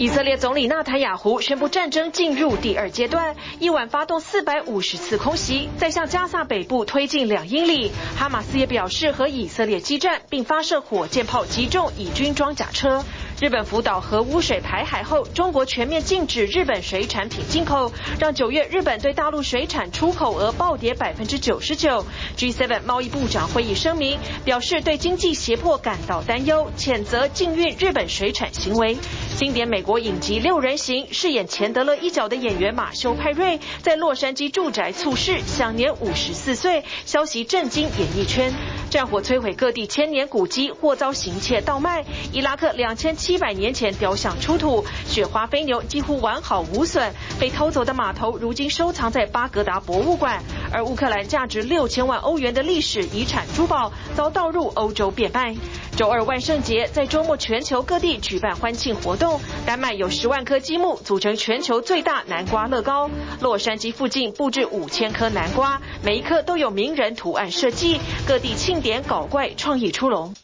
以色列总理纳坦雅胡宣布战争进入第二阶段，一晚发动四百五十次空袭，再向加萨北部推进两英里。哈马斯也表示和以色列激战，并发射火箭炮击中以军装甲车。日本福岛核污水排海后，中国全面禁止日本水产品进口，让九月日本对大陆水产出口额暴跌百分之九十九。G7 贸易部长会议声明表示对经济胁迫感到担忧，谴责禁运日本水产行为。经典美国影集《六人行》饰演钱德勒一角的演员马修派瑞在洛杉矶住宅猝逝，享年五十四岁，消息震惊演艺圈。战火摧毁各地千年古迹，或遭行窃盗卖。伊拉克两千七七百年前雕像出土，雪花飞牛几乎完好无损。被偷走的码头如今收藏在巴格达博物馆。而乌克兰价值六千万欧元的历史遗产珠宝遭盗入欧洲变卖。周二万圣节在周末全球各地举办欢庆活动。丹麦有十万颗积木组成全球最大南瓜乐高。洛杉矶附近布置五千颗南瓜，每一颗都有名人图案设计。各地庆典搞怪创意出笼。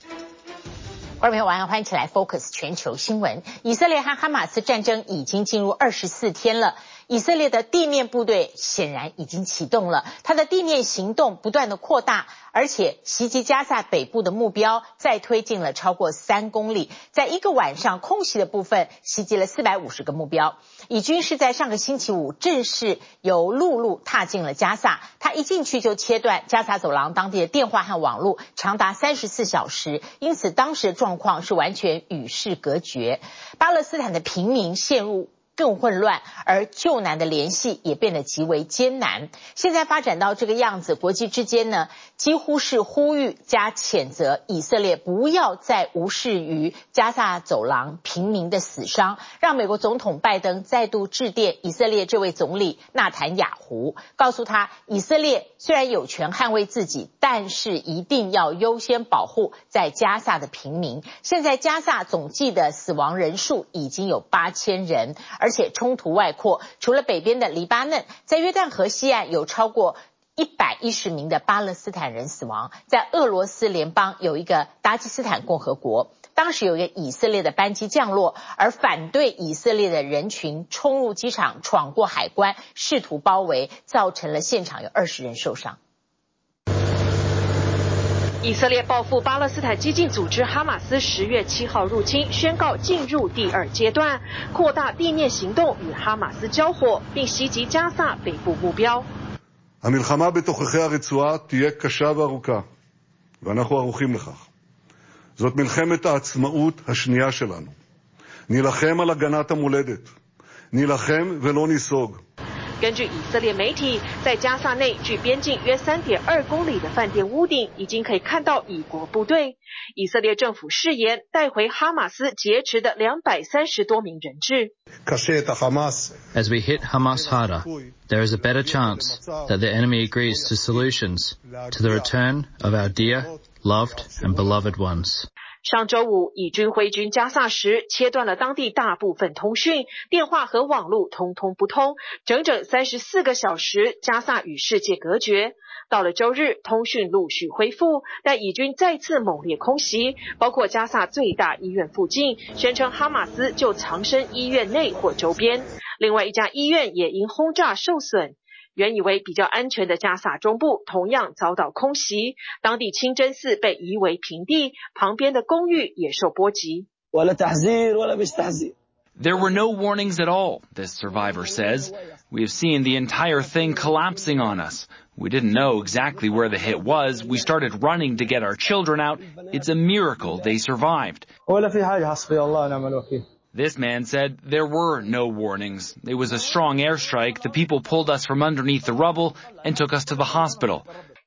观众朋友晚上欢迎起来 Focus 全球新闻。以色列和哈马斯战争已经进入二十四天了。以色列的地面部队显然已经启动了，它的地面行动不断的扩大，而且袭击加萨北部的目标再推进了超过三公里，在一个晚上空袭的部分袭击了四百五十个目标。以军是在上个星期五正式由陆路踏进了加萨，他一进去就切断加萨走廊当地的电话和网络，长达三十四小时，因此当时的状况是完全与世隔绝，巴勒斯坦的平民陷入。更混乱，而救难的联系也变得极为艰难。现在发展到这个样子，国际之间呢，几乎是呼吁加谴责以色列不要再无视于加萨走廊平民的死伤，让美国总统拜登再度致电以色列这位总理纳坦雅胡，告诉他，以色列虽然有权捍卫自己，但是一定要优先保护在加萨的平民。现在加萨总计的死亡人数已经有八千人。而且冲突外扩，除了北边的黎巴嫩，在约旦河西岸有超过一百一十名的巴勒斯坦人死亡。在俄罗斯联邦有一个达吉斯坦共和国，当时有一个以色列的班机降落，而反对以色列的人群冲入机场，闯过海关，试图包围，造成了现场有二十人受伤。以色列报复巴勒斯坦激进组织哈马斯十月七号入侵，宣告进入第二阶段，扩大地面行动与哈马斯交火，并袭击加萨北部目标。根据以色列媒体，在加萨内距边境约三点二公里的饭店屋顶，已经可以看到以国部队。以色列政府誓言带回哈马斯劫持的两百三十多名人质。As we hit Hamas harder, there is a better chance that the enemy agrees to solutions to the return of our dear, loved and beloved ones. 上周五，以军挥军加萨时，切断了当地大部分通讯、电话和网络，通通不通，整整三十四个小时，加萨与世界隔绝。到了周日，通讯陆续恢复，但以军再次猛烈空袭，包括加萨最大医院附近，宣称哈马斯就藏身医院内或周边。另外一家医院也因轰炸受损。原以为比较安全的加萨中部同样遭到空袭，当地清真寺被夷为平地，旁边的公寓也受波及。There were no warnings at all, this survivor says. We have seen the entire thing collapsing on us. We didn't know exactly where the hit was. We started running to get our children out. It's a miracle they survived. This man said there were no warnings. It was a strong airstrike. The people pulled us from underneath the rubble and took us to the hospital.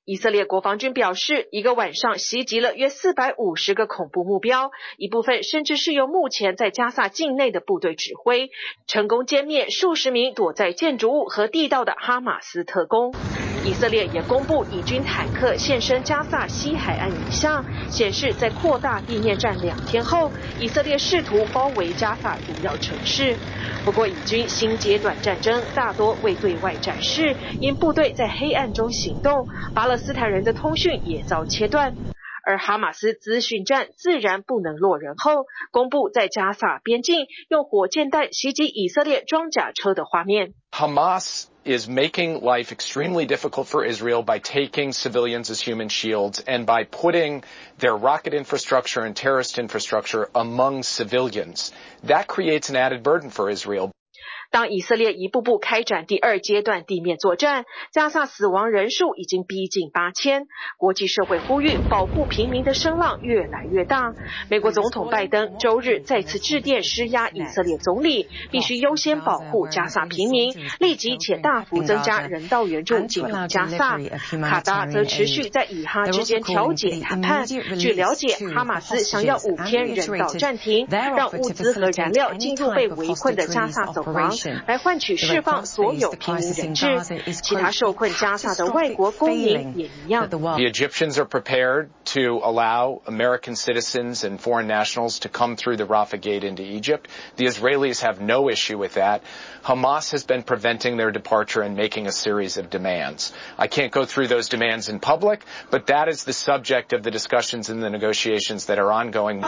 以色列国防军表示，一个晚上袭击了约四百五十个恐怖目标，一部分甚至是由目前在加萨境内的部队指挥，成功歼灭数十名躲在建筑物和地道的哈马斯特工。 以色列也公布以军坦克现身加萨西海岸影像，显示在扩大地面战两天后，以色列试图包围加萨主要城市。不过，以军新阶段战争大多未对外展示，因部队在黑暗中行动，巴勒斯坦人的通讯也遭切断。而哈马斯资讯站自然不能落人后，公布在加萨边境用火箭弹袭击以色列装甲车的画面。Hamas is making life extremely difficult for Israel by taking civilians as human shields and by putting their rocket infrastructure and terrorist infrastructure among civilians. That creates an added burden for Israel. 当以色列一步步开展第二阶段地面作战，加萨死亡人数已经逼近八千，国际社会呼吁保护平民的声浪越来越大。美国总统拜登周日再次致电施压以色列总理，必须优先保护加萨平民，立即且大幅增加人道援助进入加萨。卡达则持续在以哈之间调解谈判。据了解，哈马斯想要五天人道暂停，让物资和燃料进入被围困的加萨走廊。来换取释放所有平民人质，其他受困加萨的外国公民也一样。The Egyptians are prepared to allow American citizens and foreign nationals to come through the Rafah gate into Egypt. The Israelis have no issue with that. Hamas has been preventing their departure and making a series of demands. I can't go through those demands in public, but that is the subject of the discussions and the negotiations that are ongoing.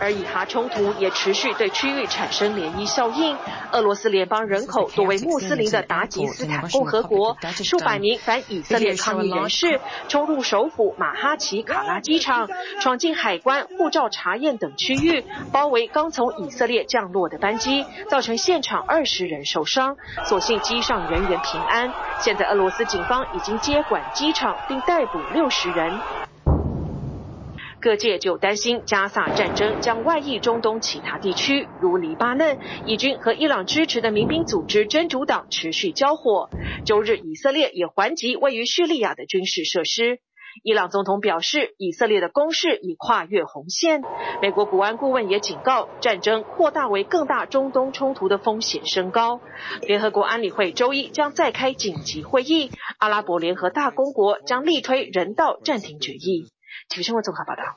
而以哈冲突也持续对区域产生涟漪效应。俄罗斯联邦人口多为穆斯林的达吉斯坦共和国，数百名反以色列抗议人士冲入首府马哈奇卡拉机场，闯进海关、护照查验等区域，包围刚从以色列降落的班机，造成现场二十人受伤。所幸机上人员平安。现在俄罗斯警方已经接管机场，并逮捕六十人。各界就担心加萨战争将外溢中东其他地区，如黎巴嫩，以军和伊朗支持的民兵组织真主党持续交火。周日，以色列也还击位于叙利亚的军事设施。伊朗总统表示，以色列的攻势已跨越红线。美国国安顾问也警告，战争扩大为更大中东冲突的风险升高。联合国安理会周一将再开紧急会议，阿拉伯联合大公国将力推人道暂停决议。体育新闻综合报道。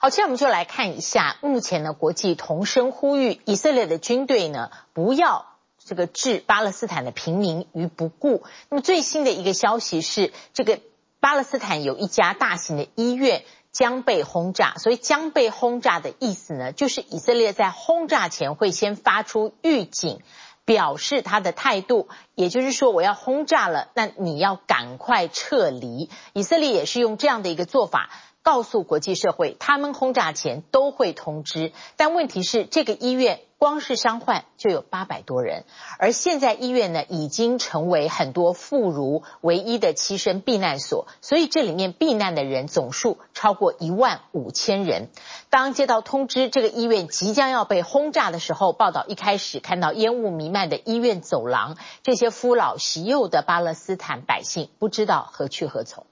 好，现在我们就来看一下，目前呢，国际同声呼吁以色列的军队呢，不要这个置巴勒斯坦的平民于不顾。那么最新的一个消息是，这个巴勒斯坦有一家大型的医院将被轰炸。所以将被轰炸的意思呢，就是以色列在轰炸前会先发出预警，表示他的态度，也就是说我要轰炸了，那你要赶快撤离。以色列也是用这样的一个做法。告诉国际社会，他们轰炸前都会通知，但问题是，这个医院光是伤患就有八百多人，而现在医院呢，已经成为很多妇孺唯一的栖身避难所，所以这里面避难的人总数超过一万五千人。当接到通知，这个医院即将要被轰炸的时候，报道一开始看到烟雾弥漫的医院走廊，这些夫老媳幼的巴勒斯坦百姓不知道何去何从。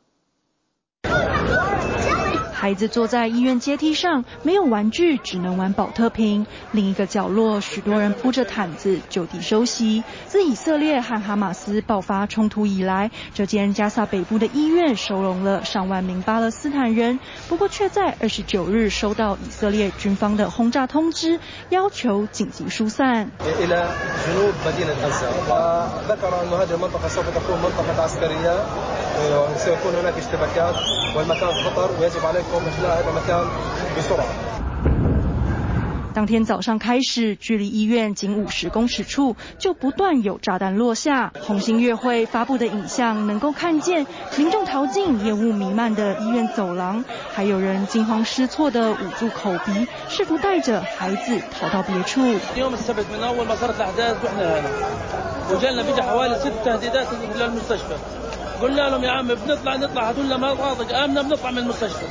孩子坐在医院阶梯上，没有玩具，只能玩保特瓶。另一个角落，许多人铺着毯子就地休息。自以色列和哈马斯爆发冲突以来，这间加萨北部的医院收容了上万名巴勒斯坦人，不过却在二十九日收到以色列军方的轰炸通知，要求紧急疏散。当天早上开始，距离医院仅五十公尺处就不断有炸弹落下。红星乐会发布的影像能够看见民众逃进烟雾弥漫的医院走廊，还有人惊慌失措地捂住口鼻，试图带着孩子逃到别处。قلنا لهم يا عم بنطلع نطلع هذول ما راضي امنه بنطلع من المستشفى.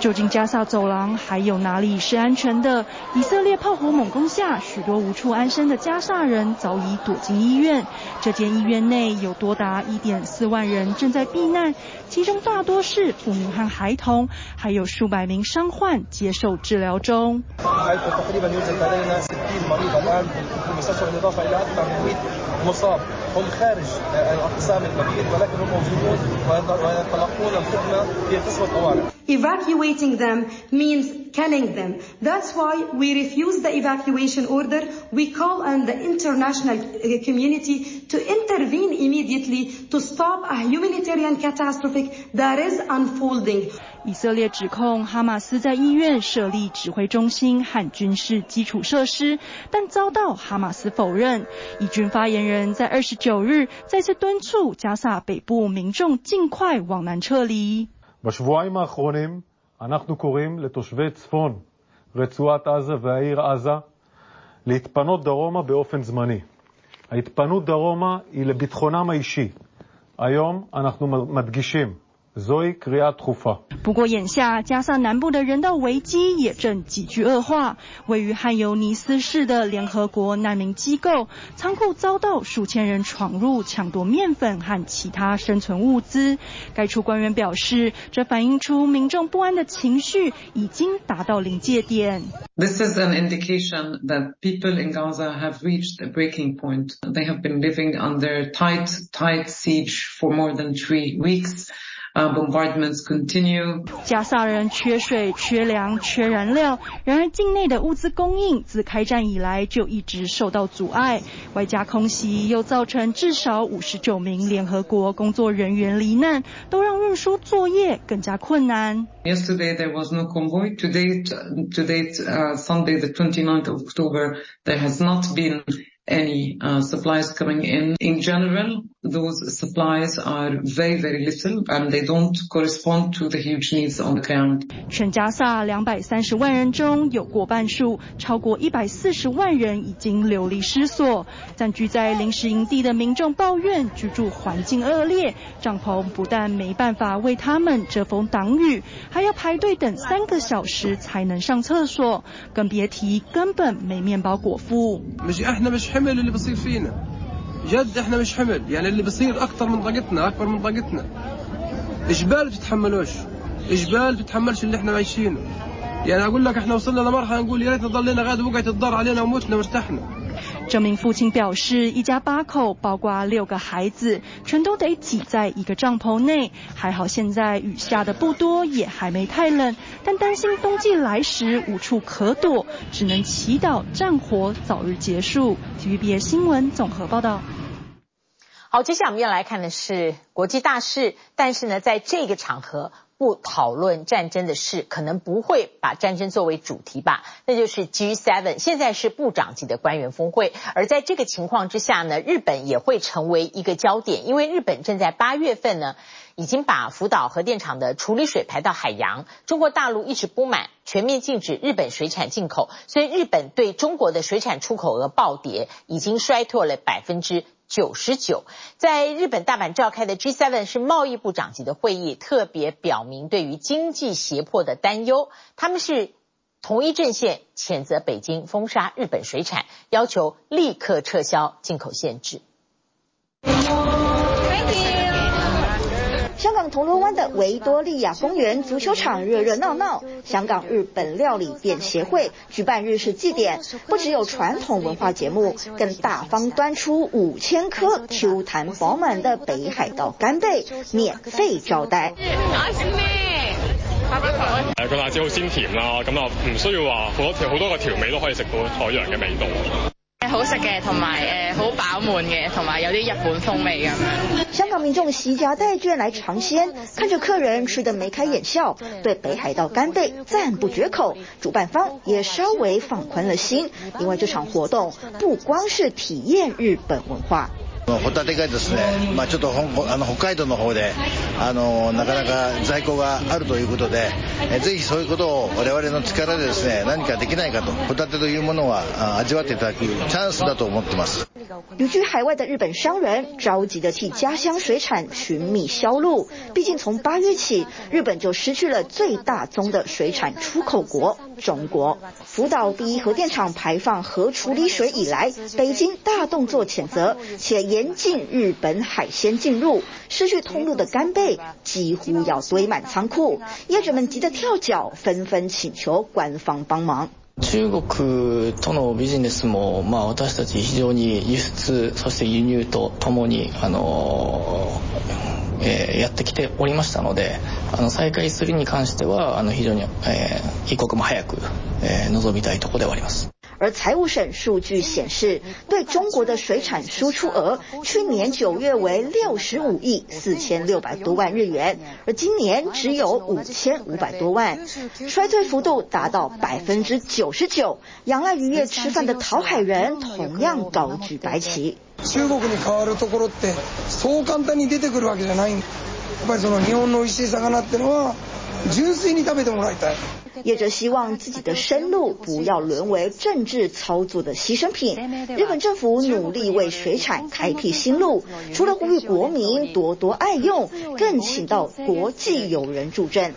究竟加萨走廊还有哪里是安全的？以色列炮火猛攻下，许多无处安身的加萨人早已躲进医院。这间医院内有多达一点四万人正在避难，其中大多是妇女和孩童，还有数百名伤患接受治疗中。ويتلقون الخبز في قسم الطوارئ. Evacuating them means killing them. That's why we refuse the evacuation order. We call on the international community to intervene immediately to stop a humanitarian catastrophe that is unfolding. 以色列指控哈马斯在医院设立指挥中心和军事基础设施，但遭到哈马斯否认。以军发言人在二十九日再次敦促加萨北部民众尽快往南撤离。אנחנו קוראים לתושבי צפון רצועת עזה והעיר עזה להתפנות דרומה באופן זמני. ההתפנות דרומה היא לביטחונם האישי. היום אנחנו מדגישים 不过，眼下加萨南部的人道危机也正急剧恶化。位于汉尤尼斯市的联合国难民机构仓库遭到数千人闯入，抢夺面粉和其他生存物资。该处官员表示，这反映出民众不安的情绪已经达到临界点。This is an indication that people in Gaza have reached a breaking point. They have been living under tight, tight siege for more than three weeks. Bombardments continue. 加萨人缺水、缺粮、缺燃料。然而，境内的物资供应自开战以来就一直受到阻碍。外加空袭又造成至少五十九名联合国工作人员罹难，都让运输作业更加困难。Yesterday there was no convoy. To date, to date, Sunday the 29th of October, there has not been any supplies coming in. In general, those supplies are very, very little, and they don't correspond to the huge needs on the ground. 全加萨两百三十万人中，有过半数，超过一百四十万人已经流离失所。暂居在临时营地的民众抱怨，居住环境恶劣，帐篷不但没办法为他们遮风挡雨，还要排队等三个小时才能上厕所，更别提根本没面包果腹。حمل اللي بصير فينا. جد إحنا مش حمل يعني اللي بصير أكتر من طاقتنا أكبر من طاقتنا اجبال بتتحملوش؟ اجبال بتتحملش اللي إحنا عايشينه؟ يعني أقول لك إحنا وصلنا لمرحلة نقول يا ريتنا ضلينا غاد وقعت الضر علينا وموتنا وارتحنا. 这名父亲表示，一家八口，包括六个孩子，全都得挤在一个帐篷内。还好现在雨下的不多，也还没太冷，但担心冬季来时无处可躲，只能祈祷战火早日结束。TVBS 新闻综合报道。好，接下来我们要来看的是国际大事，但是呢，在这个场合。不讨论战争的事，可能不会把战争作为主题吧？那就是 G7，现在是部长级的官员峰会，而在这个情况之下呢，日本也会成为一个焦点，因为日本正在八月份呢，已经把福岛核电厂的处理水排到海洋。中国大陆一直不满，全面禁止日本水产进口，所以日本对中国的水产出口额暴跌，已经衰退了百分之。九十九，在日本大阪召开的 G7 是贸易部长级的会议，特别表明对于经济胁迫的担忧。他们是同一阵线，谴责北京封杀日本水产，要求立刻撤销进口限制。港铜锣湾的维多利亚公园足球场热热闹闹，香港日本料理店协会举办日式祭典，不只有传统文化节目，更大方端出五千颗 Q 弹饱满的北海道干贝，免费招待。诶，个辣椒好鲜甜啦，咁啊唔需要话好多调好多个调味都可以食到海洋嘅味道。好食嘅，同埋诶好饱满嘅，同埋有啲日本风味咁。香港民众携家带眷来尝鲜，看着客人吃得眉开眼笑，对北海道干贝赞不绝口。主办方也稍微放宽了心，因为这场活动不光是体验日本文化。ホタテがですね、まあちょっとあの北海道の方であのなかなか在库があるということで、ぜひそういうことを我々の力でですね何かできないかと。ホタテというものは味わっていただくチャンスだと思ってます。旅居海外的日本商人着急的替家乡水产寻觅销路，毕竟从八月起，日本就失去了最大宗的水产出口国中国。福岛第一核电厂排放核处理水以来，北京大动作谴责，且也。 严禁日本海鲜进入，失去通路的干贝几乎要堆满仓库，业者们急得跳脚，纷纷请求官方帮忙。中国とのビジネスも、まあ私たち非常に输出そして输入とともにあの、えー、やってきておりましたので、あの再开するに関してはあの非常に、えー、一刻も早く、えー、望みたいところではあります。而财务省数据显示，对中国的水产输出额去年九月为六十五亿四千六百多万日元，而今年只有五千五百多万，衰退幅度达到百分之九十九。仰赖渔业吃饭的讨海人同样高举白旗。中国に代わるところってそう简单に出てくるわけじゃない。やっぱりその日本の美味しい鱼ってのは纯粋に食べてもらいたい。 业者希望自己的生路不要沦为政治操作的牺牲品。日本政府努力为水产开辟新路，除了呼吁国民多多爱用，更请到国际友人助阵。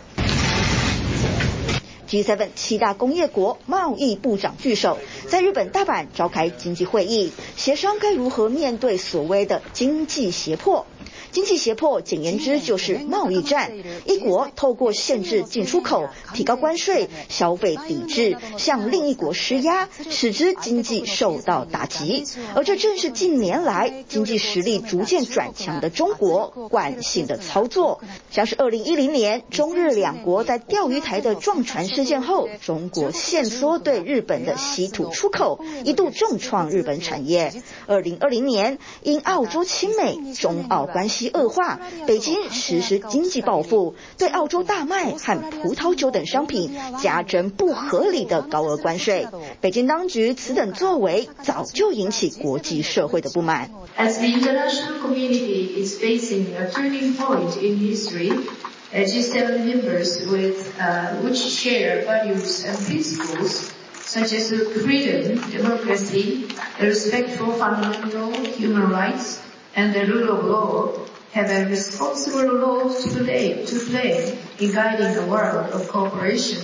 G7 七大工业国贸易部长聚首，在日本大阪召开经济会议，协商该如何面对所谓的经济胁迫。经济胁迫，简言之就是贸易战。一国透过限制进出口、提高关税、消费抵制，向另一国施压，使之经济受到打击。而这正是近年来经济实力逐渐转强的中国惯性的操作。像是二零一零年中日两国在钓鱼台的撞船事件后，中国限缩对日本的稀土出口，一度重创日本产业。二零二零年因澳洲亲美、中澳关系 恶化，北京实施经济报复，对澳洲大麦和葡萄酒等商品加征不合理的高额关税。北京当局此等作为早就引起国际社会的不满。As the international community is facing a turning point in history, G7 members with which share values and principles such as freedom, democracy, respect for fundamental human rights, and the rule of law have a responsible role to play, to play in guiding the world of cooperation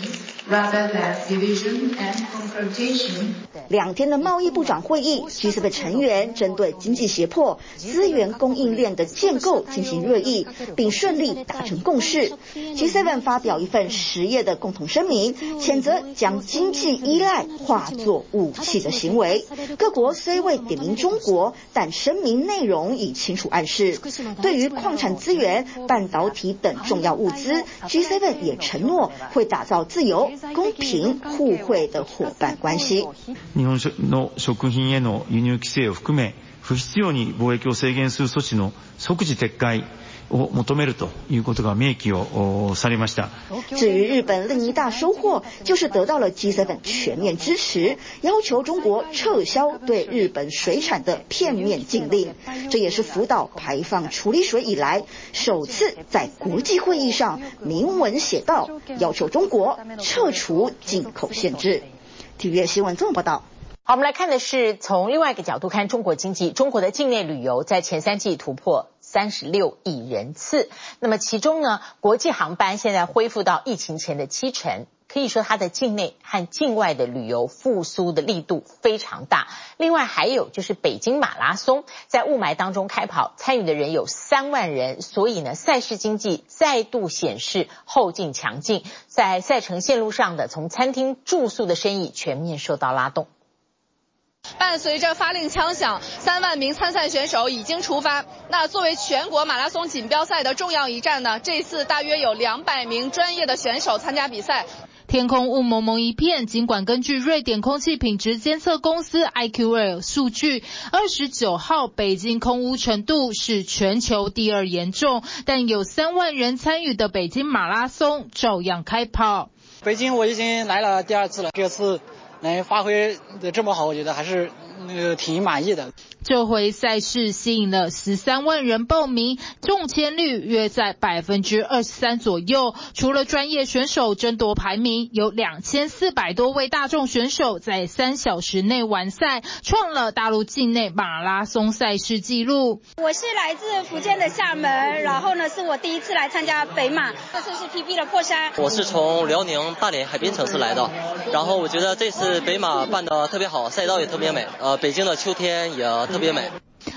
两天的贸易部长会议，G7 的成员针对经济胁迫、资源供应链的建构进行热议，并顺利达成共识。G7 发表一份十页的共同声明，谴责将经济依赖化作武器的行为。各国虽未点名中国，但声明内容已清楚暗示，对于矿产资源、半导体等重要物资，G7 也承诺会打造自由、公平、互惠的伙伴关系。日本の食品への输入规制を含め、不必要に贸易を制限する措置の即时撤回 を求めるということが明记をされました。至于日本另一大收获，就是得到了 G7 全面支持，要求中国撤销对日本水产的片面禁令。这也是福岛排放处理水以来首次在国际会议上明文写道，要求中国撤除进口限制。体育新闻这么报道。好，我们来看的是从另外一个角度看中国经济。中国的境内旅游在前三季突破 三十六亿人次，那么其中呢，国际航班现在恢复到疫情前的七成，可以说它的境内和境外的旅游复苏的力度非常大。另外还有就是北京马拉松在雾霾当中开跑，参与的人有三万人，所以呢，赛事经济再度显示后劲强劲，在赛程线路上的从餐厅住宿的生意全面受到拉动。伴随着发令枪响，三万名参赛选手已经出发。那作为全国马拉松锦标赛的重要一站呢，这次大约有两百名专业的选手参加比赛。天空雾蒙蒙一片，尽管根据瑞典空气品质监测公司 IQAir 数据，二十九号北京空污程度是全球第二严重，但有三万人参与的北京马拉松照样开跑。北京我已经来了第二次了，这次。能发挥的这么好，我觉得还是那个挺满意的。这回赛事吸引了十三万人报名，中签率约在百分之二十三左右。除了专业选手争夺排名，有两千四百多位大众选手在三小时内完赛，创了大陆境内马拉松赛事纪录。我是来自福建的厦门，然后呢是我第一次来参加北马，这次是 PB 的破山。我是从辽宁大连海滨城市来的，然后我觉得这次北马办的特别好，赛道也特别美。呃，北京的秋天也特别美。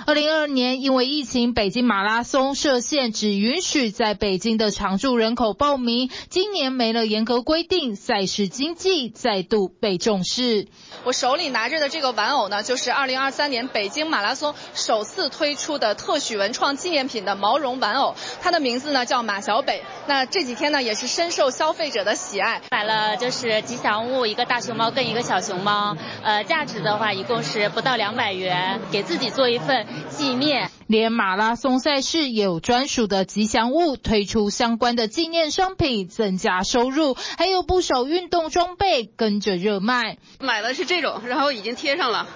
二零二二年因为疫情，北京马拉松设限，只允许在北京的常住人口报名。今年没了严格规定，赛事经济再度被重视。我手里拿着的这个玩偶呢，就是二零二三年北京马拉松首次推出的特许文创纪念品的毛绒玩偶，它的名字呢叫马小北。那这几天呢，也是深受消费者的喜爱。买了就是吉祥物，一个大熊猫跟一个小熊猫，呃，价值的话一共是不到两百元，给自己做一份纪念。连马拉松赛事也有专属的吉祥物，推出相关的纪念商品，增加收入，还有不少运动装备跟着热卖。买的是这种，然后已经贴上了，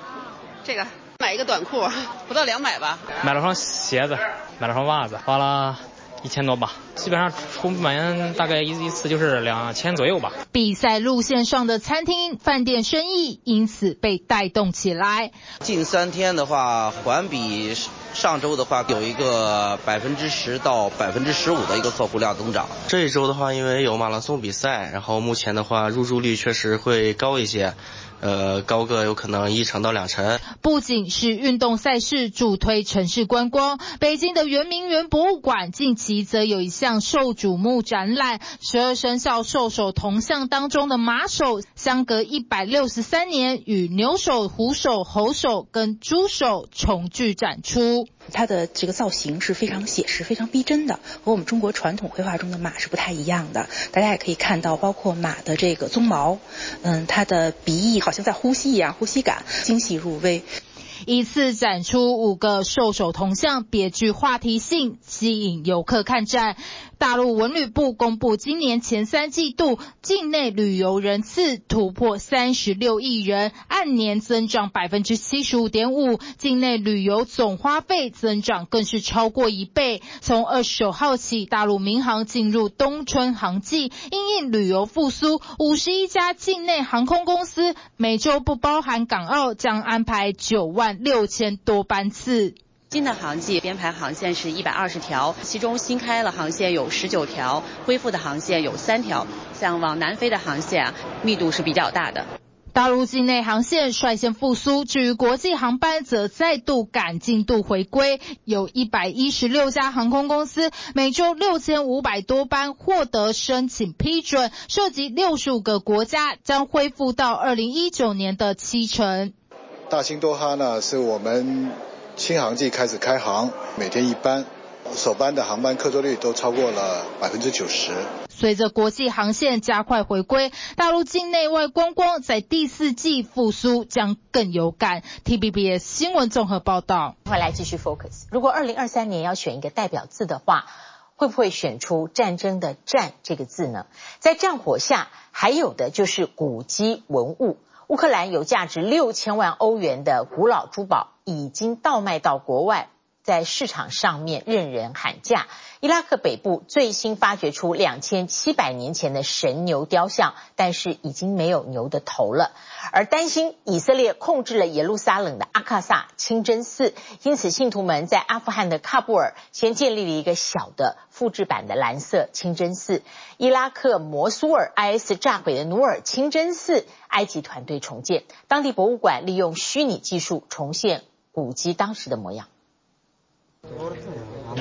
这个买一个短裤，不到两百吧。买了双鞋子，买了双袜子，花了。一千多吧，基本上出门大概一一次就是两千左右吧。比赛路线上的餐厅、饭店生意因此被带动起来。近三天的话，环比上周的话有一个百分之十到百分之十五的一个客户量增长。这一周的话，因为有马拉松比赛，然后目前的话入住率确实会高一些。呃，高个有可能一成到两成。不仅是运动赛事助推城市观光，北京的圆明园博物馆近期则有一项受瞩目展览——十二生肖兽首铜像当中的马首，相隔一百六十三年，与牛首、虎首、猴首跟猪首重聚展出。它的这个造型是非常写实、非常逼真的，和我们中国传统绘画中的马是不太一样的。大家也可以看到，包括马的这个鬃毛，嗯，它的鼻翼好像在呼吸一样，呼吸感精细入微。一次展出五个兽首铜像，别具话题性，吸引游客看展。大陆文旅部公布，今年前三季度境内旅游人次突破三十六亿人，按年增长百分之七十五点五。境内旅游总花费增长更是超过一倍。从二十九号起，大陆民航进入冬春航季，因应旅游复苏，五十一家境内航空公司每周不包含港澳，将安排九万六千多班次。新的航季编排航线是一百二十条，其中新开了航线有十九条，恢复的航线有三条。像往南飞的航线啊，密度是比较大的。大陆境内航线率先复苏，至于国际航班则再度赶进度回归，有一百一十六家航空公司，每周六千五百多班获得申请批准，涉及六十五个国家，将恢复到二零一九年的七成。大兴多哈呢，是我们。新航季开始开航，每天一班，首班的航班客座率都超过了百分之九十。随着国际航线加快回归，大陆境内外观光在第四季复苏将更有感。T B B S 新闻综合报道。回来继续 focus。如果二零二三年要选一个代表字的话，会不会选出战争的“战”这个字呢？在战火下，还有的就是古迹文物。乌克兰有价值六千万欧元的古老珠宝已经倒卖到国外，在市场上面任人喊价。伊拉克北部最新发掘出两千七百年前的神牛雕像，但是已经没有牛的头了。而担心以色列控制了耶路撒冷的阿克萨清真寺，因此信徒们在阿富汗的喀布尔先建立了一个小的复制版的蓝色清真寺。伊拉克摩苏尔 IS 炸毁的努尔清真寺，埃及团队重建，当地博物馆利用虚拟技术重现古迹当时的模样。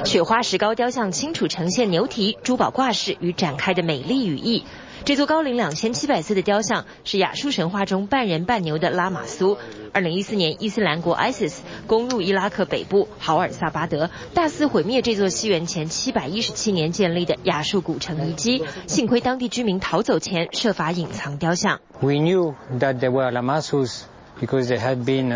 雪花石膏雕像清楚呈现牛蹄、珠宝挂饰与展开的美丽羽翼。这座高龄两千七百岁的雕像是亚述神话中半人半牛的拉玛苏。二零一四年，伊斯兰国 ISIS 攻入伊拉克北部豪尔萨巴德，大肆毁灭这座西元前七百一十七年建立的亚述古城遗迹。幸亏当地居民逃走前设法隐藏雕像。We knew that there were Lamasus because they had been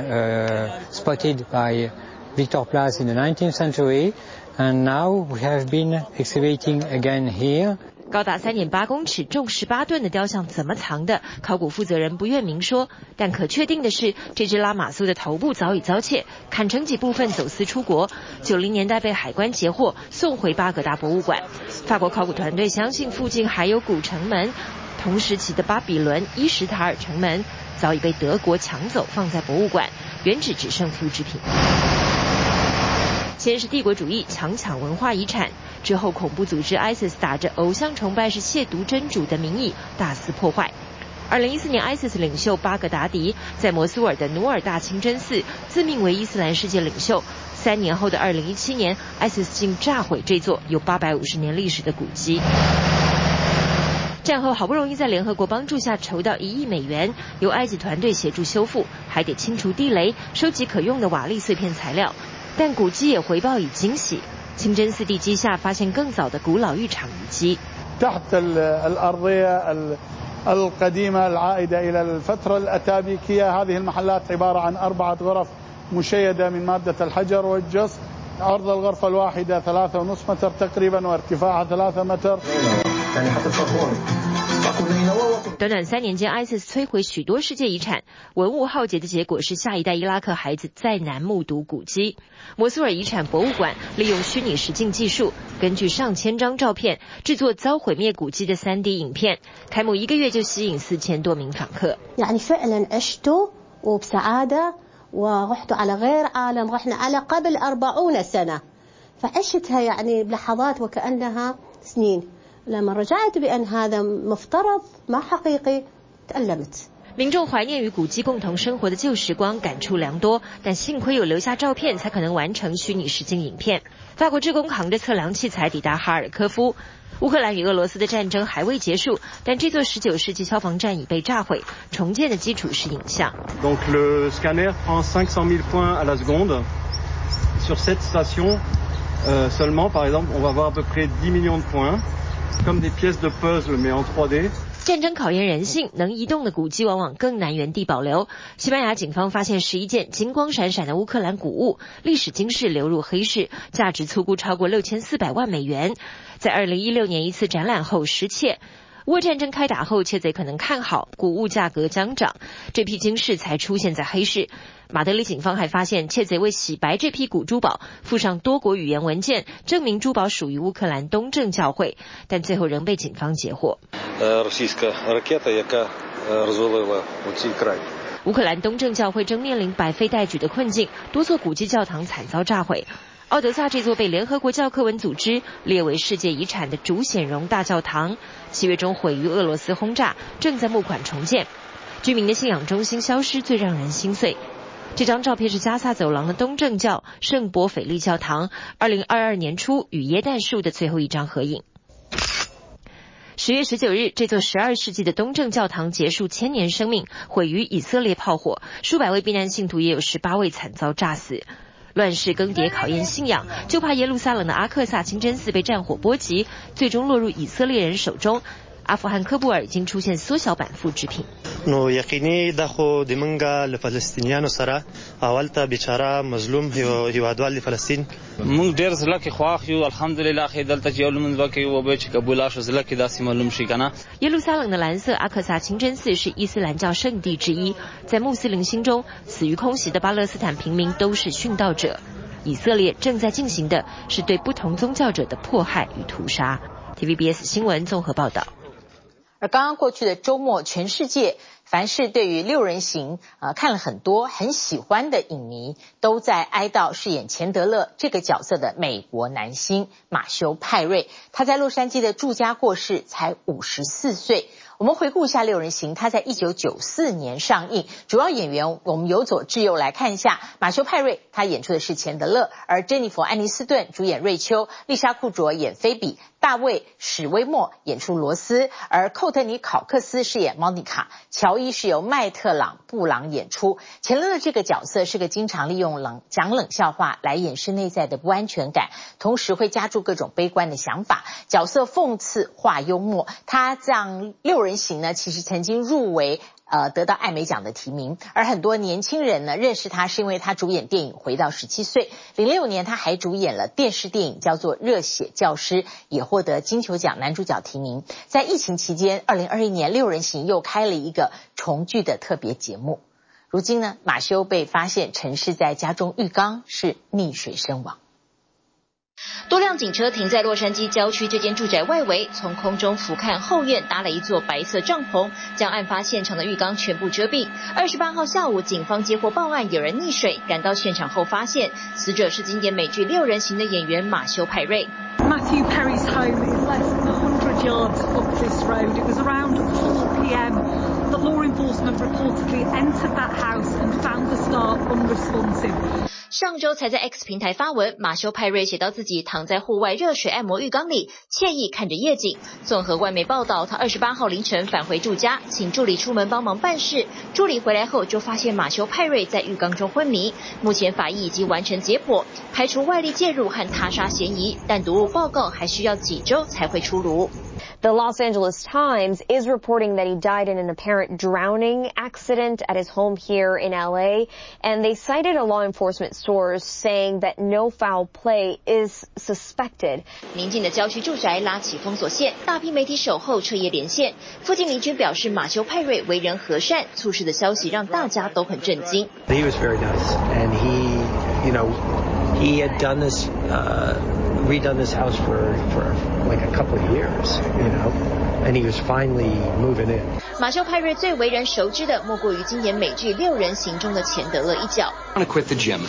spotted by Victor Place in the 19th century. And now we have been excavating again here. 高达三点八公尺、重十八吨的雕像怎么藏的？考古负责人不愿明说。但可确定的是，这只拉玛苏的头部早已遭窃，砍成几部分走私出国。九零年代被海关截获，送回巴格达博物馆。法国考古团队相信附近还有古城门，同时期的巴比伦伊什塔尔城门早已被德国抢走，放在博物馆，原址只剩复制品。先是帝国主义强抢文化遗产，之后恐怖组织 ISIS 打着偶像崇拜是亵渎真主的名义大肆破坏。二零一四年，ISIS 领袖巴格达迪在摩苏尔的努尔大清真寺自命为伊斯兰世界领袖，三年后的二零一七年，ISIS 竟炸毁这座有八百五十年历史的古迹。战后好不容易在联合国帮助下筹到一亿美元，由埃及团队协助修复，还得清除地雷，收集可用的瓦砾碎片材料。但古迹也回报以惊喜，清真寺地基下发现更早的古老浴场遗迹。短短三年间，ISIS 摧毁许多世界遗产，文物浩劫的结果是下一代伊拉克孩子再难目睹古迹。摩苏尔遗产博物馆利用虚拟实境技术，根据上千张照片制作遭毁灭古迹的 3D 影片。开幕一个月就吸引四千多名访客。民众怀念与古迹共同生活的旧时光，感触良多。但幸亏有留下照片，才可能完成虚拟实境影片。法国志工扛着测量器材抵达哈尔科夫。乌克兰与俄罗斯的战争还未结束，但这座19世纪消防站已被炸毁，重建的基础是影像。Donc le scanner prend 500 000 points à la seconde. Sur cette station seulement, par exemple, on va voir à peu près 10 millions de points. 战争考验人性，能移动的古迹往往更难原地保留。西班牙警方发现十一件金光闪闪的乌克兰古物，历史惊世流入黑市，价值粗估超过六千四百万美元。在二零一六年一次展览后失窃。乌战争开打后，窃贼可能看好古物价格将涨，这批金饰才出现在黑市。马德里警方还发现，窃贼为洗白这批古珠宝，附上多国语言文件，证明珠宝属于乌克兰东正教会，但最后仍被警方截获。乌克兰东正教会正面临百废待举的困境，多座古迹教堂惨遭炸毁。奥德萨这座被联合国教科文组织列为世界遗产的主显荣大教堂，七月中毁于俄罗斯轰炸，正在募款重建。居民的信仰中心消失，最让人心碎。这张照片是加萨走廊的东正教圣伯斐利教堂，二零二二年初与耶诞树的最后一张合影。十月十九日，这座十二世纪的东正教堂结束千年生命，毁于以色列炮火，数百位避难信徒也有十八位惨遭炸死。乱世更迭考验信仰，就怕耶路撒冷的阿克萨清真寺被战火波及，最终落入以色列人手中。阿富汗喀布尔已经出现缩小版复制品。耶路撒冷的蓝色阿克萨清真寺是伊斯兰教圣地之一，在穆斯林心中，死于空袭的巴勒斯坦平民都是殉道者。以色列正在进行的是对不同宗教者的迫害与屠杀。TVBS 新闻综合报道。而刚刚过去的周末，全世界凡是对于六人行啊、呃、看了很多很喜欢的影迷，都在哀悼饰演钱德勒这个角色的美国男星马修派瑞。他在洛杉矶的住家过世，才五十四岁。我们回顾一下《六人行》，他在一九九四年上映，主要演员我们由左至右来看一下。马修派瑞他演出的是钱德勒，而珍妮佛安妮斯顿主演瑞秋，丽莎库卓演菲比，大卫史威莫演出罗斯，而寇特尼考克斯饰演莫妮卡，乔伊是由麦特朗布朗演出。钱德勒这个角色是个经常利用冷讲冷笑话来掩饰内在的不安全感，同时会加注各种悲观的想法。角色讽刺化幽默，他这样六人。行呢，其实曾经入围，呃，得到艾美奖的提名。而很多年轻人呢，认识他是因为他主演电影《回到十七岁》。零六年，他还主演了电视电影叫做《热血教师》，也获得金球奖男主角提名。在疫情期间，二零二一年，六人行又开了一个重聚的特别节目。如今呢，马修被发现陈尸在家中浴缸，是溺水身亡。多辆警车停在洛杉矶郊区这间住宅外围，从空中俯瞰后院搭了一座白色帐篷，将案发现场的浴缸全部遮蔽。二十八号下午，警方接获报案，有人溺水，赶到现场后发现死者是经典美剧《六人行》的演员马修派瑞。Matthew Perry's home is less than a hundred yards up this road. It was around 4 p.m. that law enforcement reportedly entered that house and found the star unresponsive. 上周才在 X 平台发文，马修派瑞写到自己躺在户外热水按摩浴缸里，惬意看着夜景。综合外媒报道，他二十八号凌晨返回住家，请助理出门帮忙办事。助理回来后就发现马修派瑞在浴缸中昏迷。目前法医已经完成解剖，排除外力介入和他杀嫌疑，但毒物报告还需要几周才会出炉。The Los Angeles Times is reporting that he died in an apparent drowning accident at his home here in LA, and they cited a law enforcement source saying that no foul play is suspected. 宁静的郊区住宅拉起封锁线，大批媒体守候彻夜连线。附近邻居表示，马修派瑞为人和善，猝死的消息让大家都很震惊。He was very nice, and he, you know, he had done this. Uh, redone this house for for like a couple of years, you know, and he was finally moving in. 马修派瑞最为人熟知的，莫过于今年美剧《六人行》中的钱德勒一角。Want to quit the gym?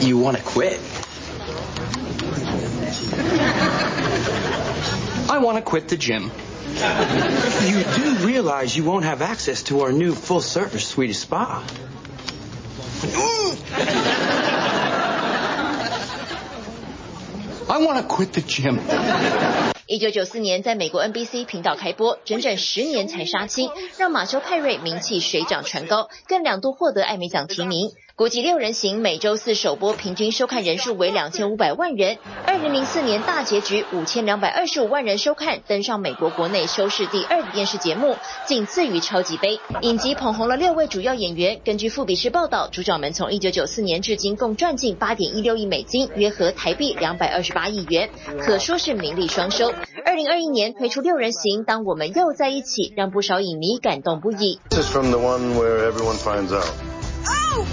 You want to quit? I want to quit the gym. You do realize you won't have access to our new full-service Swedish spa. 一九九四年，在美国 NBC 频道开播，整整十年才杀青，让马修派瑞名气水涨船高，更两度获得艾美奖提名。估计六人行每周四首播，平均收看人数为两千五百万人。二零零四年大结局，五千两百二十五万人收看，登上美国国内收视第二的电视节目，仅次于超级杯。影集捧红了六位主要演员。根据富比士报道，主角们从一九九四年至今共赚进八点一六亿美金，约合台币两百二十八亿元，可说是名利双收。二零二一年推出六人行，当我们又在一起，让不少影迷感动不已。This is from the one where everyone finds out. Oh,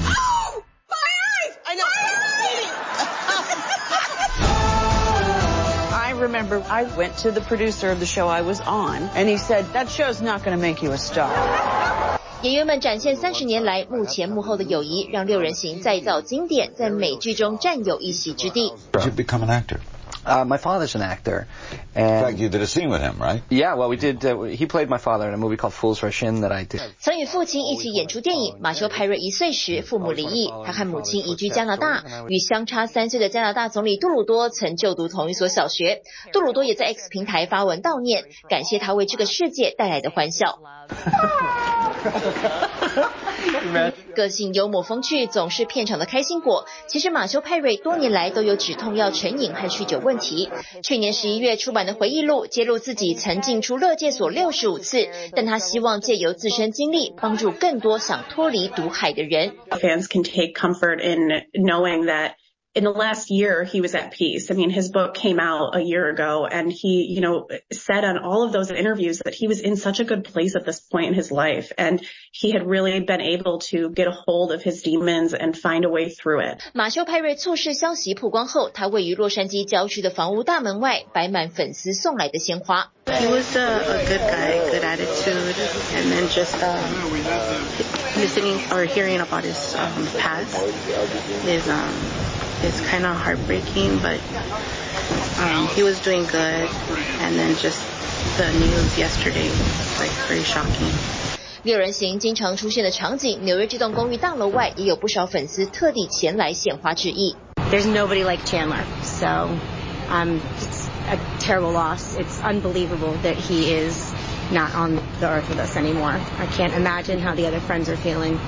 remember I went to the producer of the show I was on, and he said, that show's not going to make you a star. 演员们展现三十年来幕前幕后的友谊，让六人行再造经典，在美剧中占有一席之地。Did you become an actor? Uh, my father's an actor. And In fact, you did a scene with him, right? Yeah, well, we did. Uh, he played my father in a movie called Fools Rush In that I did. 曾与父亲一起演出电影。马修派瑞一岁时，父母离异，他和母亲移居加拿大。与相差三岁的加拿大总理杜鲁多曾就读同一所小学。杜鲁多也在 X 平台发文悼念，感谢他为这个世界带来的欢笑。个性幽默风趣，总是片场的开心果。其实马修派瑞多年来都有止痛药成瘾和酗酒问题。去年十一月出版的回忆录揭露自己曾进出勒戒所六十五次，但他希望借由自身经历，帮助更多想脱离毒海的人。Fans can take comfort in knowing that. in the last year, he was at peace. I mean, his book came out a year ago and he, you know, said on all of those interviews that he was in such a good place at this point in his life. And he had really been able to get a hold of his demons and find a way through it. 马修派瑞猝逝消息曝光后，他位于洛杉矶郊区的房屋大门外，摆满粉丝送来的鲜花。He was a, a good guy, good attitude, and then just um, listening or hearing about his um, past is um, it's kind of heartbreaking, but um, he was doing good. And then just the news yesterday, like very shocking. 六人行经常出现的场景，纽约这栋公寓大楼外也有不少粉丝特地前来献花致意。There's nobody like Chandler, so um, it's a terrible loss. It's unbelievable that he is Not on the earth with us anymore. I can't imagine how the other friends are feeling.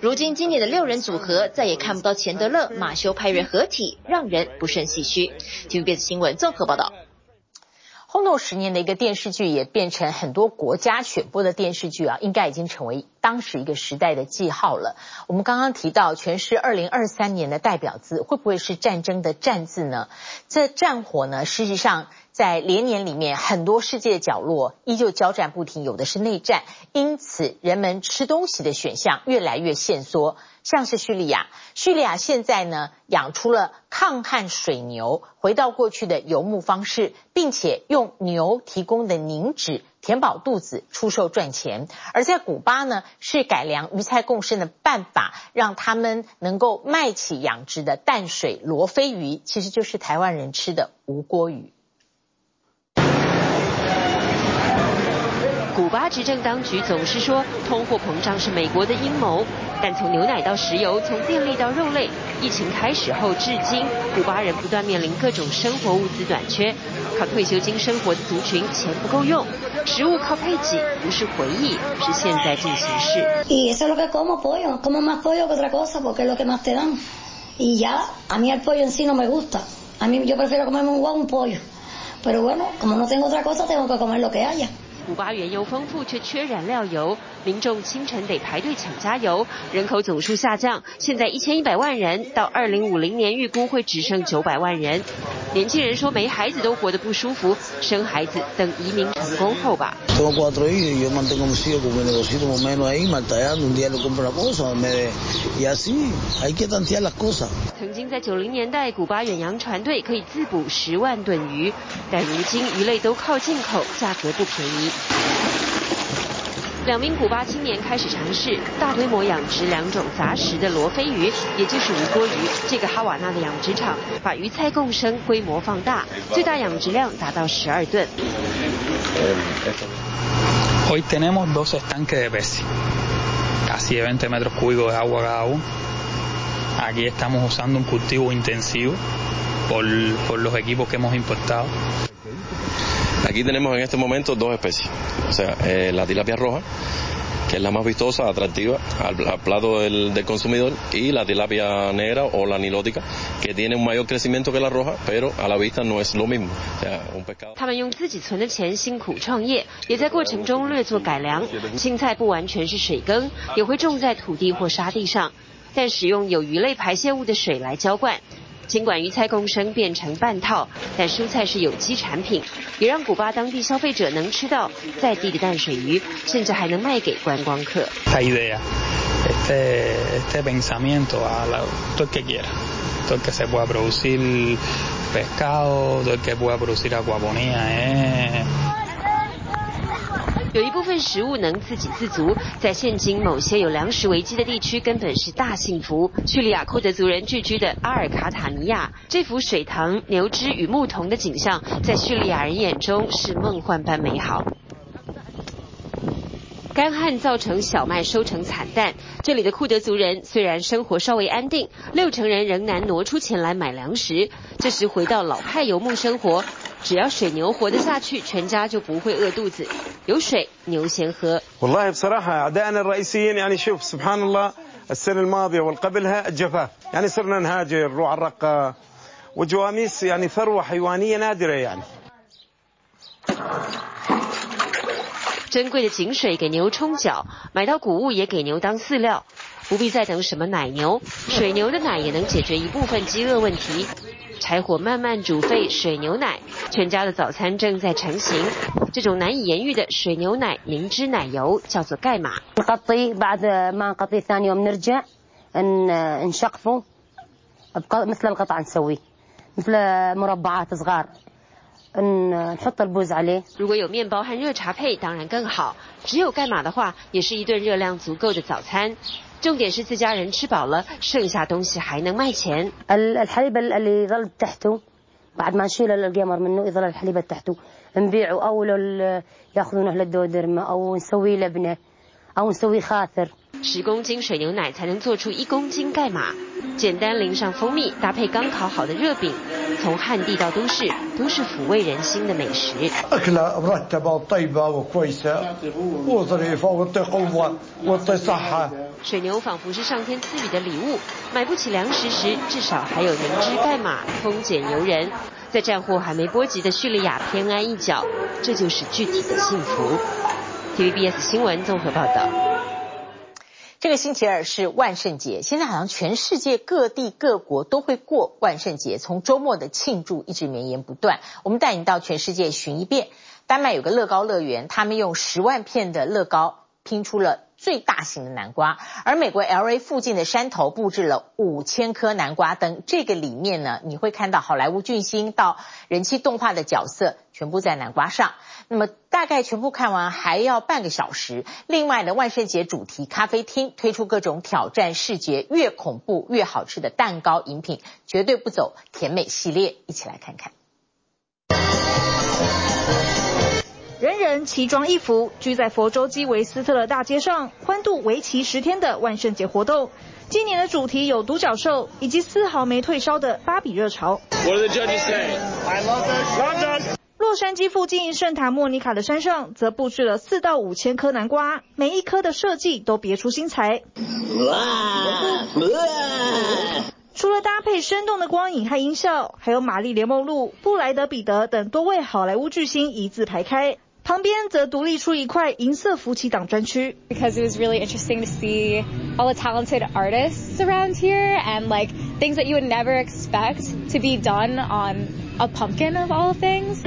如今今年的六人组合再也看不到钱德勒、马修派瑞合体，让人不胜唏嘘。TVBS 新闻综合报道。轰动十年的一个电视剧，也变成很多国家选播的电视剧啊，应该已经成为当时一个时代的记号了。我们刚刚提到，全是二零二三年的代表字，会不会是战争的战字呢？这战火呢，事实上。在连年里面，很多世界角落依旧交战不停，有的是内战，因此人们吃东西的选项越来越限缩。像是叙利亚，叙利亚现在呢养出了抗旱水牛，回到过去的游牧方式，并且用牛提供的凝脂填饱肚子出售赚钱。而在古巴呢，是改良鱼菜共生的办法，让他们能够卖起养殖的淡水罗非鱼，其实就是台湾人吃的吴锅鱼。古巴执政当局总是说通货膨胀是美国的阴谋，但从牛奶到石油，从电力到肉类，疫情开始后至今，古巴人不断面临各种生活物资短缺，靠退休金生活的族群钱不够用，食物靠配给，不是回忆，是现在进行式。Y ya, a mí el pollo en sí no me gusta. A mí yo prefiero comerme un huevo, un pollo. Pero bueno, como no tengo otra cosa, tengo que comer lo que haya. 古巴原油丰富，却缺燃料油，民众清晨得排队抢加油，人口总数下降，现在一千一百万人，到二零五零年预估会只剩九百万人。年轻人说没孩子都活得不舒服，生孩子等移民成功后吧。曾经在九零年代，古巴远洋船队可以自捕十万吨鱼，但如今鱼类都靠进口，价格不便宜。两名古巴青年开始尝试大规模养殖两种杂食的罗非鱼，也就是吴郭鱼。这个哈瓦那的养殖场把鱼菜共生规模放大，最大养殖量达到十二吨。他们用自己存的钱辛苦创业，也在过程中略作改良。青菜不完全是水耕，也会种在土地或沙地上，但使用有鱼类排泄物的水来浇灌。尽管鱼菜共生变成半套，但蔬菜是有机产品，也让古巴当地消费者能吃到在地的淡水鱼，甚至还能卖给观光客。有一部分食物能自给自足，在现今某些有粮食危机的地区，根本是大幸福。叙利亚库德族人聚居的阿尔卡塔尼亚，这幅水塘、牛只与牧童的景象，在叙利亚人眼中是梦幻般美好。干旱造成小麦收成惨淡，这里的库德族人虽然生活稍微安定，六成人仍难挪出钱来买粮食。这时回到老派游牧生活。只要水牛活得下去，全家就不会饿肚子。有水，牛先喝。والله بصراحة أعدائنا الرئيسيين يعني شوف سبحان الله السنة الماضية والقبلها الجفاف يعني صرنا نهاجر نروح على الرقة وجواميس يعني ثروة حيوانية نادرة يعني 珍贵的井水给牛冲脚，买到谷物也给牛当饲料，不必再等什么奶牛，水牛的奶也能解决一部分饥饿问题。 柴火慢慢煮沸水牛奶，全家的早餐正在成型。这种难以言喻的水牛奶凝脂奶油叫做盖玛。如果有面包和热茶配，当然更好。只有盖玛的话，也是一顿热量足够的早餐。重点是自家人吃饱了，剩下东西还能卖钱。十公斤水牛奶才能做出一公斤盖码，简单淋上蜂蜜，搭配刚烤好的热饼，从旱地到都市都是抚慰人心的美食。水牛仿佛是上天赐予的礼物，买不起粮食时，至少还有凝脂盖玛，丰俭由人。在战祸还没波及的叙利亚偏安一角，这就是具体的幸福。TVBS 新闻综合报道。这个星期二是万圣节，现在好像全世界各地各国都会过万圣节，从周末的庆祝一直绵延不断。我们带你到全世界寻一遍。丹麦有个乐高乐园，他们用十万片的乐高拼出了最大型的南瓜，而美国 LA 附近的山头布置了五千颗南瓜灯。这个里面呢，你会看到好莱坞巨星到人气动画的角色，全部在南瓜上。那么大概全部看完还要半个小时。另外的万圣节主题咖啡厅推出各种挑战视觉，越恐怖越好吃的蛋糕饮品，绝对不走甜美系列。一起来看看。人人奇装异服，聚在佛州基维斯特的大街上，欢度为期十天的万圣节活动。今年的主题有独角兽，以及丝毫没退烧的芭比热潮。洛杉矶附近圣塔莫尼卡的山上，则布置了四到五千颗南瓜，每一颗的设计都别出心裁。除了搭配生动的光影和音效，还有玛丽莲梦露、布莱德彼得等多位好莱坞巨星一字排开。旁边则独立出一块银色夫妻档专区。Because it was really interesting to see all the talented artists around here and like things that you would never expect to be done on a pumpkin of all things.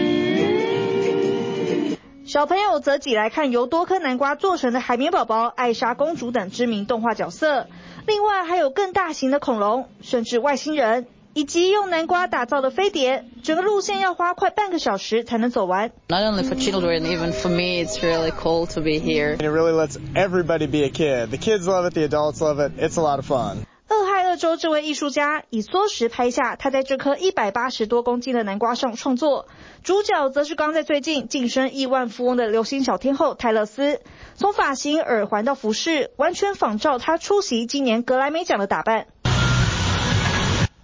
小朋友则挤来看由多颗南瓜做成的海绵宝宝、艾莎公主等知名动画角色。另外还有更大型的恐龙，甚至外星人。以及用南瓜打造的飞碟，整个路线要花快半个小时才能走完。Not only for children, even for me, it's really cool to be here. It really lets everybody be a kid. The kids love it, the adults love it. It's a lot of fun. 俄亥俄州这位艺术家以缩时拍下他在这颗一百八十多公斤的南瓜上创作，主角则是刚在最近晋升亿万富翁的流行小天后泰勒斯，从发型、耳环到服饰，完全仿照他出席今年格莱美奖的打扮。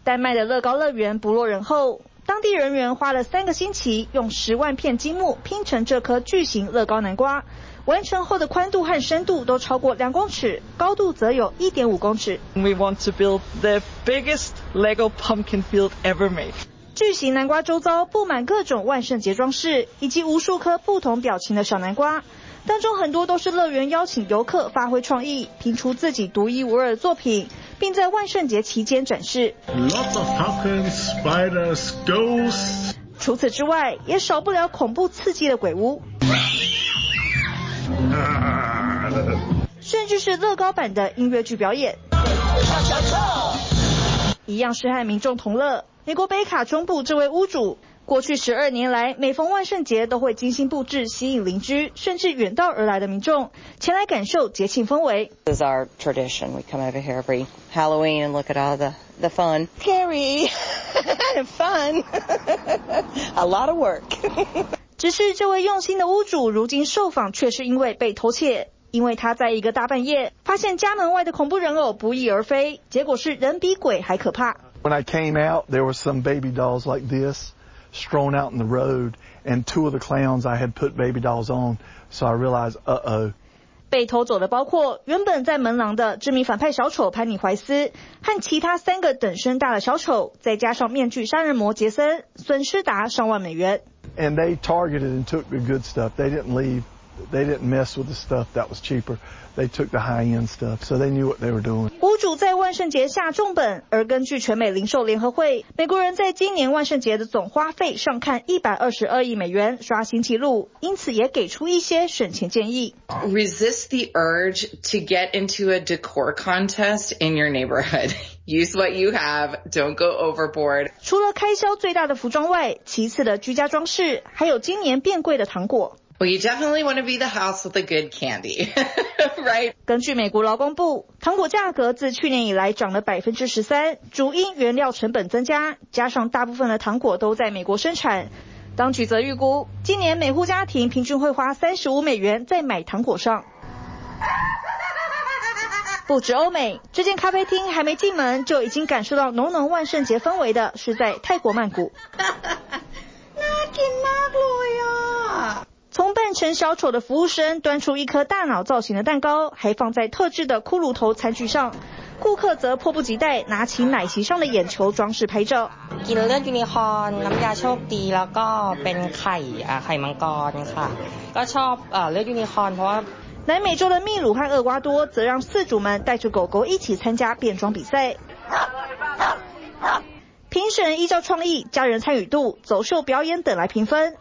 丹麦的乐高乐园不落人后，当地人员花了三个星期，用十万片积木拼成这颗巨型乐高南瓜。完成后的宽度和深度都超过两公尺，高度则有一点五公尺。We want to build the biggest Lego pumpkin field ever made. 巨型南瓜周遭布满各种万圣节装饰，以及无数颗不同表情的小南瓜。当中很多都是乐园邀请游客发挥创意，拼出自己独一无二的作品，并在万圣节期间展示。Lots of pumpkins, spiders, ghosts. 除此之外，也少不了恐怖刺激的鬼屋，甚至是乐高版的音乐剧表演。一样是和民众同乐。美国北卡中部这位屋主。过去十二年来，每逢万圣节都会精心布置，吸引邻居甚至远道而来的民众前来感受节庆氛围。This is our tradition. We come over here every Halloween and look at all the the fun, scary, fun, a lot of work. 只是这位用心的屋主，如今受访却是因为被偷窃，因为他在一个大半夜发现家门外的恐怖人偶不翼而飞，结果是人比鬼还可怕。When I came out, there were some baby dolls like this. Strewn out in the road, and two of the clowns I had put baby dolls on, so I realized, uh oh. 被偷走的包括原本在门廊的知名反派小丑潘尼怀斯和其他三个等身大的小丑，再加上面具杀人魔杰森，损失达上万美元。And they targeted and took the good stuff. They didn't leave. They didn't mess with the stuff that was cheaper. They took the high-end stuff, so they knew what they were doing. 屋主在万圣节下重本，而根据全美零售联合会，美国人在今年万圣节的总花费上看一百二十二亿美元，刷新纪录，因此也给出一些省钱建议。Resist the urge to get into a decor contest in your neighborhood. Use what you have. Don't go overboard. 除了开销最大的服装外，其次的居家装饰，还有今年变贵的糖果。 Well, you definitely want to be the house with the good candy, right? 根据美国劳工部，糖果价格自去年以来涨了百分之十三，主因原料成本增加，加上大部分的糖果都在美国生产。当局则预估，今年每户家庭平均会花三十五美元在买糖果上。不止欧美，这间咖啡厅还没进门，就已经感受到浓浓万圣节氛围的，是在泰国曼谷。从扮成小丑的服务生端出一颗大脑造型的蛋糕，还放在特制的骷髅头餐具上。顾客则迫不及待拿起奶昔上的眼球装饰拍照。南美洲的秘鲁和厄瓜多则让饲主们带着狗狗一起参加变装比赛。评审依照创意、家人参与度、走秀表演等来评分。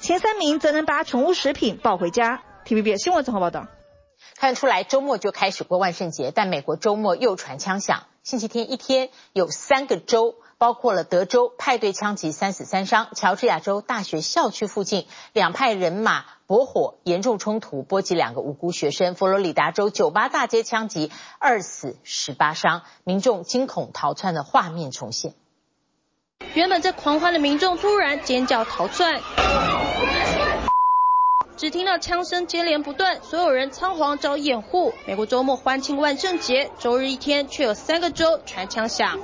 前三名则能把宠物食品抱回家。TVB 新闻综合报道。看出来周末就开始过万圣节，但美国周末又传枪响。星期天一天有三个州，包括了德州派对枪击三死三伤，乔治亚州大学校区附近两派人马驳火，严重冲突波及两个无辜学生。佛罗里达州酒吧大街枪击二死十八伤，民众惊恐逃窜的画面重现。原本在狂欢的民众突然尖叫逃窜。只听到枪声接连不断，所有人仓皇找掩护。美国周末欢庆万圣节，周日一天却有三个州传枪响。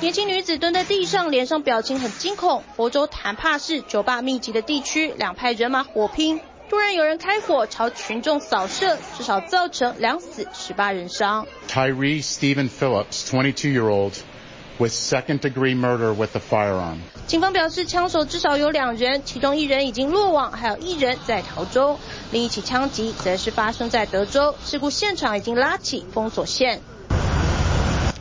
年轻女子蹲在地上，脸上表情很惊恐。佛州坦帕市酒吧密集的地区，两派人马火拼，突然有人开火朝群众扫射，至少造成两死十八人伤。Tyree Stephen Phillips, 22-year-old, with second-degree murder with a firearm. 警方表示，枪手至少有两人，其中一人已经落网，还有一人在逃中。另一起枪击则是发生在德州，事故现场已经拉起封锁线。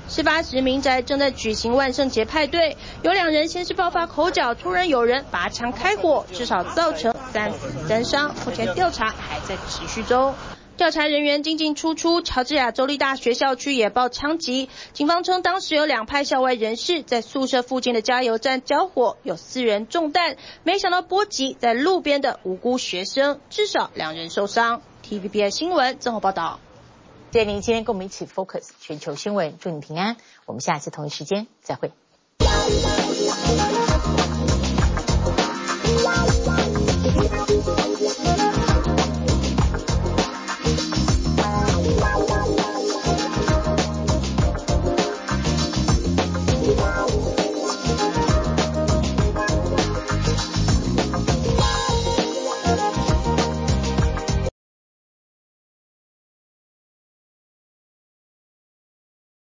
事发时，民宅正在举行万圣节派对，有两人先是爆发口角，突然有人拔枪开火，至少造成三死三伤。目前调查还在持续中，调查人员进进出出。乔治亚州立大学校区也爆枪击，警方称当时有两派校外人士在宿舍附近的加油站交火，有四人中弹，没想到波及在路边的无辜学生，至少两人受伤。t v b 新闻综合报道。谢谢您今天跟我们一起 focus 全球新闻，祝你平安。我们下次同一时间再会。